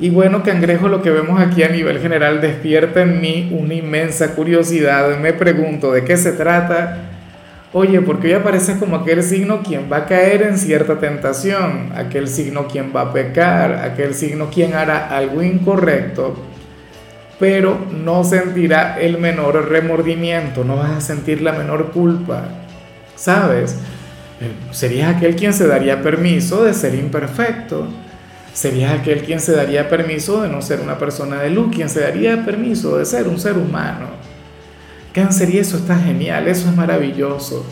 Y bueno, cangrejo, lo que vemos aquí a nivel general despierta en mí una inmensa curiosidad. Me pregunto de qué se trata. Oye, porque hoy aparece como aquel signo quien va a caer en cierta tentación, aquel signo quien va a pecar, aquel signo quien hará algo incorrecto, pero no sentirá el menor remordimiento, no vas a sentir la menor culpa. ¿Sabes? Eh, serías aquel quien se daría permiso de ser imperfecto sería aquel quien se daría permiso de no ser una persona de luz, quien se daría permiso de ser un ser humano. Cáncer y eso está genial, eso es maravilloso.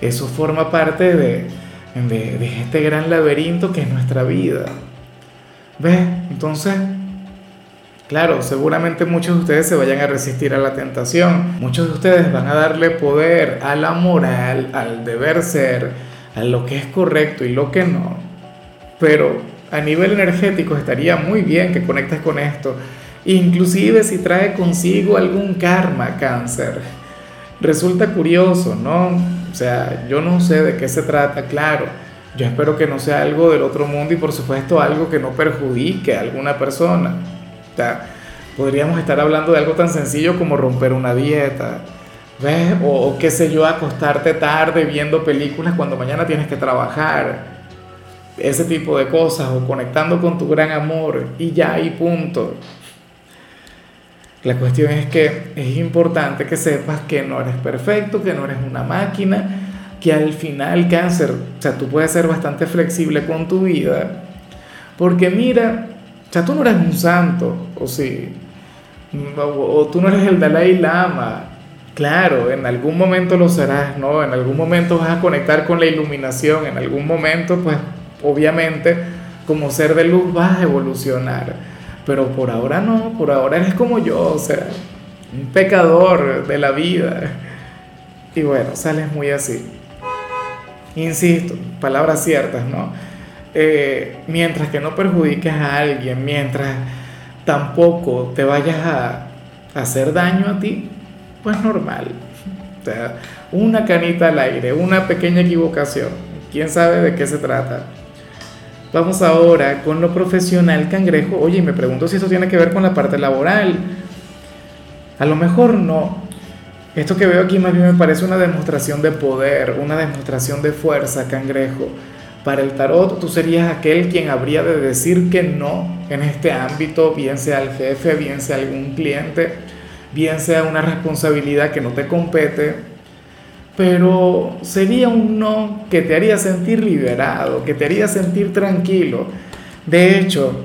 Eso forma parte de, de, este gran laberinto que es nuestra vida. ¿Ves? Entonces, claro, seguramente muchos de ustedes se vayan a resistir a la tentación. Muchos de ustedes van a darle poder a la moral, al deber ser, a lo que es correcto y lo que no. Pero a nivel energético estaría muy bien que conectes con esto, inclusive si trae consigo algún karma cáncer. Resulta curioso, ¿no? O sea, yo no sé de qué se trata, claro. Yo espero que no sea algo del otro mundo y por supuesto algo que no perjudique a alguna persona. O sea, podríamos estar hablando de algo tan sencillo como romper una dieta, ¿ves? O, o qué sé yo, acostarte tarde viendo películas cuando mañana tienes que trabajar ese tipo de cosas o conectando con tu gran amor y ya y punto. La cuestión es que es importante que sepas que no eres perfecto, que no eres una máquina, que al final cáncer, o sea, tú puedes ser bastante flexible con tu vida, porque mira, o sea, tú no eres un santo, o sí, o, o tú no eres el Dalai Lama, Claro, en algún momento lo serás, ¿no? En algún momento vas a conectar con la iluminación, en algún momento pues obviamente como ser de luz vas a evolucionar, pero por ahora no, por ahora eres como yo, o sea, un pecador de la vida. Y bueno, sales muy así. Insisto, palabras ciertas, ¿no? Eh, mientras que no perjudiques a alguien, mientras tampoco te vayas a, hacer daño a ti, pues normal. O sea, una canita al aire, una pequeña equivocación, quién sabe de qué se trata. Vamos ahora con lo profesional cangrejo. Oye, me pregunto si eso tiene que ver con la parte laboral. A lo mejor no. Esto que veo aquí más bien me parece una demostración de poder, una demostración de fuerza, cangrejo. Para el tarot tú serías aquel quien habría de decir que no en este ámbito, bien sea el jefe, bien sea algún cliente, bien sea una responsabilidad que no te compete pero sería un no que te haría sentir liberado, que te haría sentir tranquilo. De hecho,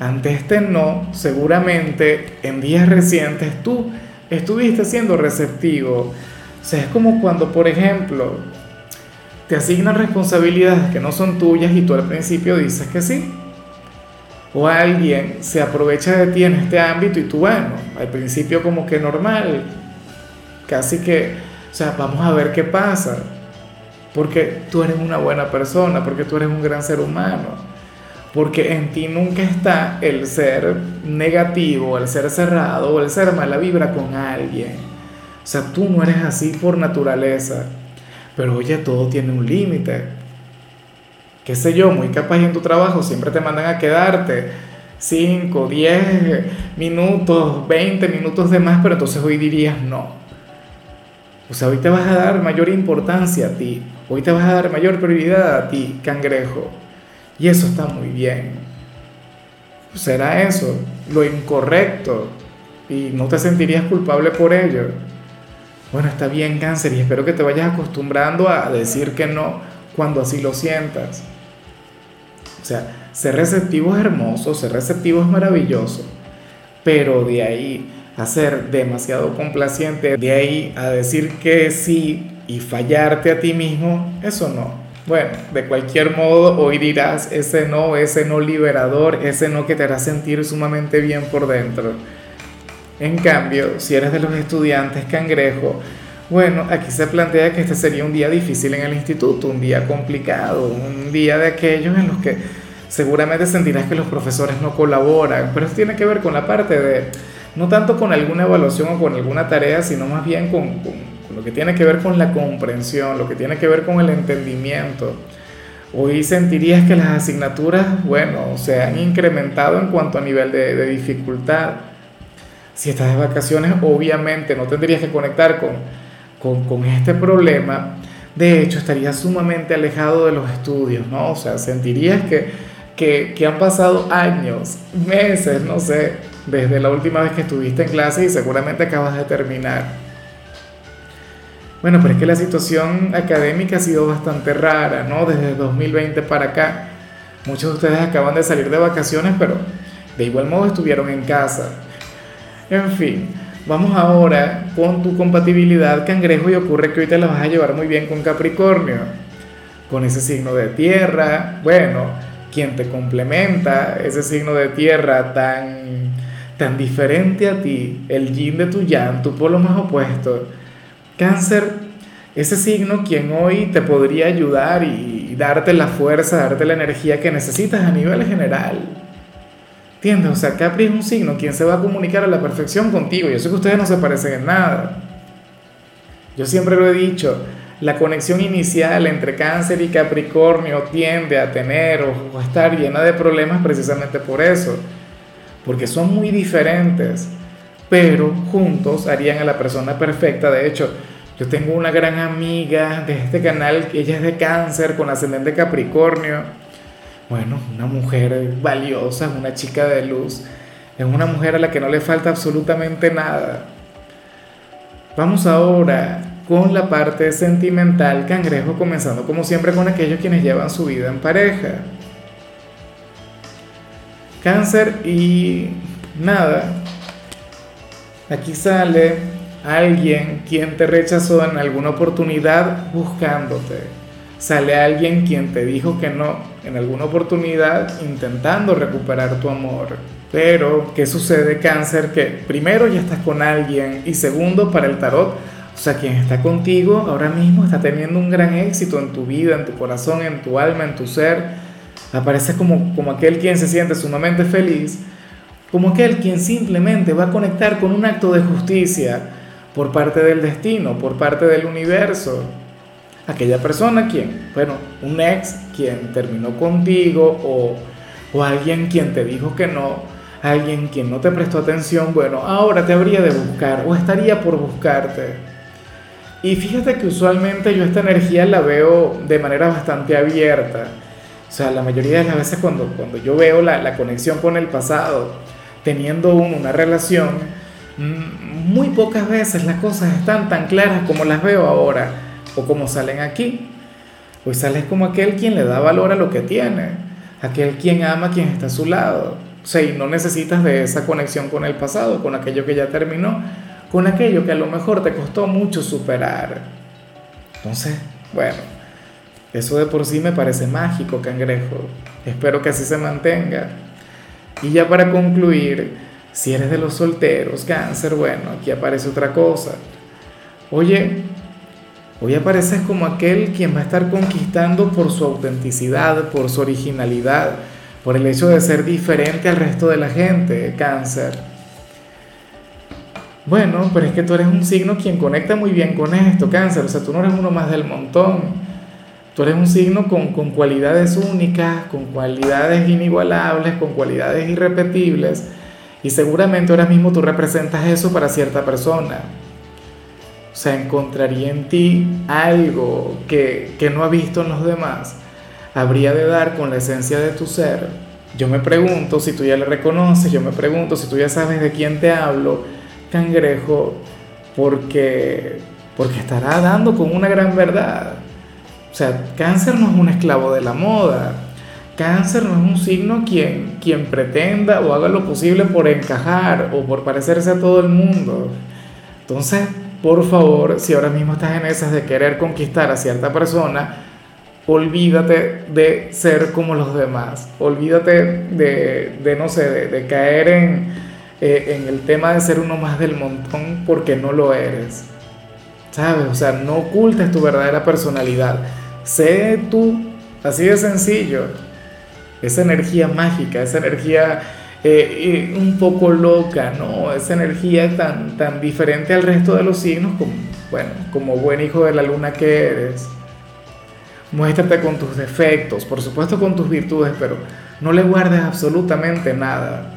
ante este no, seguramente en días recientes tú estuviste siendo receptivo. O sea, es como cuando, por ejemplo, te asignan responsabilidades que no son tuyas y tú al principio dices que sí. O alguien se aprovecha de ti en este ámbito y tú, bueno, al principio como que normal, casi que, o sea, vamos a ver qué pasa, porque tú eres una buena persona, porque tú eres un gran ser humano, porque en ti nunca está el ser negativo, el ser cerrado o el ser mala vibra con alguien. O sea, tú no eres así por naturaleza, pero oye, todo tiene un límite. Qué sé yo, muy capaz en tu trabajo siempre te mandan a quedarte 5, 10 minutos, 20 minutos de más, pero entonces hoy dirías no o sea, hoy te vas a dar mayor importancia a ti, hoy te vas a dar mayor prioridad a ti, cangrejo. Y eso está muy bien. Será eso, lo incorrecto, y no te sentirías culpable por ello. Bueno, está bien cáncer y espero que te vayas acostumbrando a decir que no cuando así lo sientas. O sea, ser receptivo es hermoso, ser receptivo es maravilloso, pero de ahí a ser demasiado complaciente, de ahí a decir que sí y fallarte a ti mismo, eso no, Bueno, de cualquier modo, hoy dirás ese no, ese no liberador, ese no que te hará sentir sumamente bien por dentro. En cambio, si eres de los estudiantes cangrejo, bueno, aquí se plantea que este sería un día difícil en el instituto, un día complicado, un día de aquellos en los que seguramente sentirás que los profesores no colaboran, pero eso tiene que ver con la parte de, no tanto con alguna evaluación o con alguna tarea, sino más bien con, lo que tiene que ver con la comprensión, lo que tiene que ver con el entendimiento. Hoy sentirías que las asignaturas, bueno, se han incrementado en cuanto a nivel de, dificultad. Si estás de vacaciones, obviamente no tendrías que conectar con con, este problema, de hecho estarías sumamente alejado de los estudios, ¿no? O sea, sentirías que, que, han pasado años, meses, no sé, desde la última vez que estuviste en clase y seguramente acabas de terminar. Bueno, pero es que la situación académica ha sido bastante rara, ¿no? Desde 2020 para acá. Muchos de ustedes acaban de salir de vacaciones, pero de igual modo estuvieron en casa. En fin, Vamos ahora con tu compatibilidad cangrejo y ocurre que hoy te la vas a llevar muy bien con Capricornio, con ese signo de tierra, bueno, quien te complementa, ese signo de tierra tan, tan diferente a ti, el yin de tu yang, tu polo más opuesto. Cáncer, ese signo quien hoy te podría ayudar y darte la fuerza, darte la energía que necesitas a nivel general ¿Entiendes? O sea, Capri es un signo quien se va a comunicar a la perfección contigo. Yo sé que ustedes no se parecen en nada. Yo siempre lo he dicho, la conexión inicial entre cáncer y Capricornio tiende a tener o, estar llena de problemas precisamente por eso. Porque son muy diferentes, pero juntos harían a la persona perfecta. De hecho, yo tengo una gran amiga de este canal, ella es de cáncer con ascendente Capricornio bueno, una mujer valiosa, una chica de luz, es una mujer a la que no le falta absolutamente nada. Vamos ahora con la parte sentimental, cangrejo, comenzando como siempre con aquellos quienes llevan su vida en pareja. Cáncer y nada. Aquí sale alguien quien te rechazó en alguna oportunidad buscándote sale alguien quien te dijo que no en alguna oportunidad intentando recuperar tu amor. Pero, ¿qué sucede cáncer? Que primero ya estás con alguien y segundo para el tarot, o sea, quien está contigo ahora mismo está teniendo un gran éxito en tu vida, en tu corazón, en tu alma, en tu ser. Aparece como, como aquel quien se siente sumamente feliz, como aquel quien simplemente va a conectar con un acto de justicia por parte del destino, por parte del universo aquella persona quien, bueno, un ex quien terminó contigo o, o alguien quien te dijo que no, alguien quien no te prestó atención, bueno, ahora te habría de buscar o estaría por buscarte. Y fíjate que usualmente yo esta energía la veo de manera bastante abierta. O sea, la mayoría de las veces cuando, cuando yo veo la, la conexión con el pasado, teniendo uno una relación, mm, muy pocas veces las cosas están tan claras como las veo ahora o como salen aquí. Pues sales como aquel quien le da valor a lo que tiene, aquel quien ama a quien está a su lado. O sea, y no necesitas de esa conexión con el pasado, con aquello que ya terminó, con aquello que a lo mejor te costó mucho superar. Entonces, bueno, eso de por sí me parece mágico, cangrejo. Espero que así se mantenga. Y ya para concluir, si eres de los solteros, cáncer, bueno, aquí aparece otra cosa. Oye, Hoy apareces como aquel quien va a estar conquistando por su autenticidad, por su originalidad, por el hecho de ser diferente al resto de la gente, cáncer. Bueno, pero es que tú eres un signo quien conecta muy bien con esto, cáncer. O sea, tú no eres uno más del montón. Tú eres un signo con, con cualidades únicas, con cualidades inigualables, con cualidades irrepetibles. Y seguramente ahora mismo tú representas eso para cierta persona. O sea, encontraría en ti algo que, que no ha visto en los demás. Habría de dar con la esencia de tu ser. Yo me pregunto si tú ya le reconoces, yo me pregunto si tú ya sabes de quién te hablo, cangrejo, porque, porque estará dando con una gran verdad. O sea, cáncer no es un esclavo de la moda. Cáncer no es un signo quien, quien pretenda o haga lo posible por encajar o por parecerse a todo el mundo. Entonces, por favor, si ahora mismo estás en esas de querer conquistar a cierta persona, olvídate de ser como los demás, olvídate de, no sé, de, caer en, eh, en el tema de ser uno más del montón porque no lo eres. ¿Sabes? O sea, no ocultes tu verdadera personalidad. Sé tú, así de sencillo. Esa energía mágica, esa energía eh, un poco loca, ¿no? Esa energía tan, tan diferente al resto de los signos, como, bueno, como buen hijo de la luna que eres. Muéstrate con tus defectos, por supuesto con tus virtudes, pero no le guardes absolutamente nada.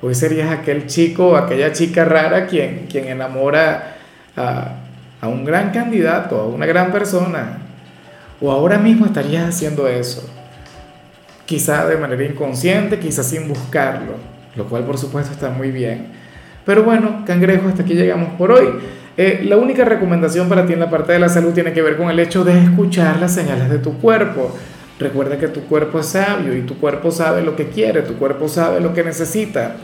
Hoy serías aquel chico, aquella chica rara quien, quien enamora a, a un gran candidato, a una gran persona. O ahora mismo estarías haciendo eso. Quizá de manera inconsciente, quizá sin buscarlo, lo cual por supuesto está muy bien. Pero bueno, cangrejo, hasta aquí llegamos por hoy. Eh, la única recomendación para ti en la parte de la salud tiene que ver con el hecho de escuchar las señales de tu cuerpo. Recuerda que tu cuerpo es sabio y tu cuerpo sabe lo que quiere, tu cuerpo sabe lo que necesita.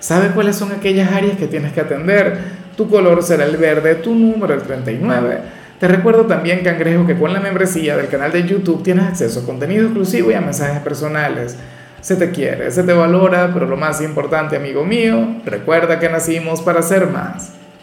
Sabe cuáles son aquellas áreas que tienes que atender. Tu color será el verde, tu número el 39. Te recuerdo también, cangrejo, que con la membresía del canal de YouTube tienes acceso a contenido exclusivo y a mensajes personales. Se te quiere, se te valora, pero lo más importante, amigo mío, recuerda que nacimos para ser más.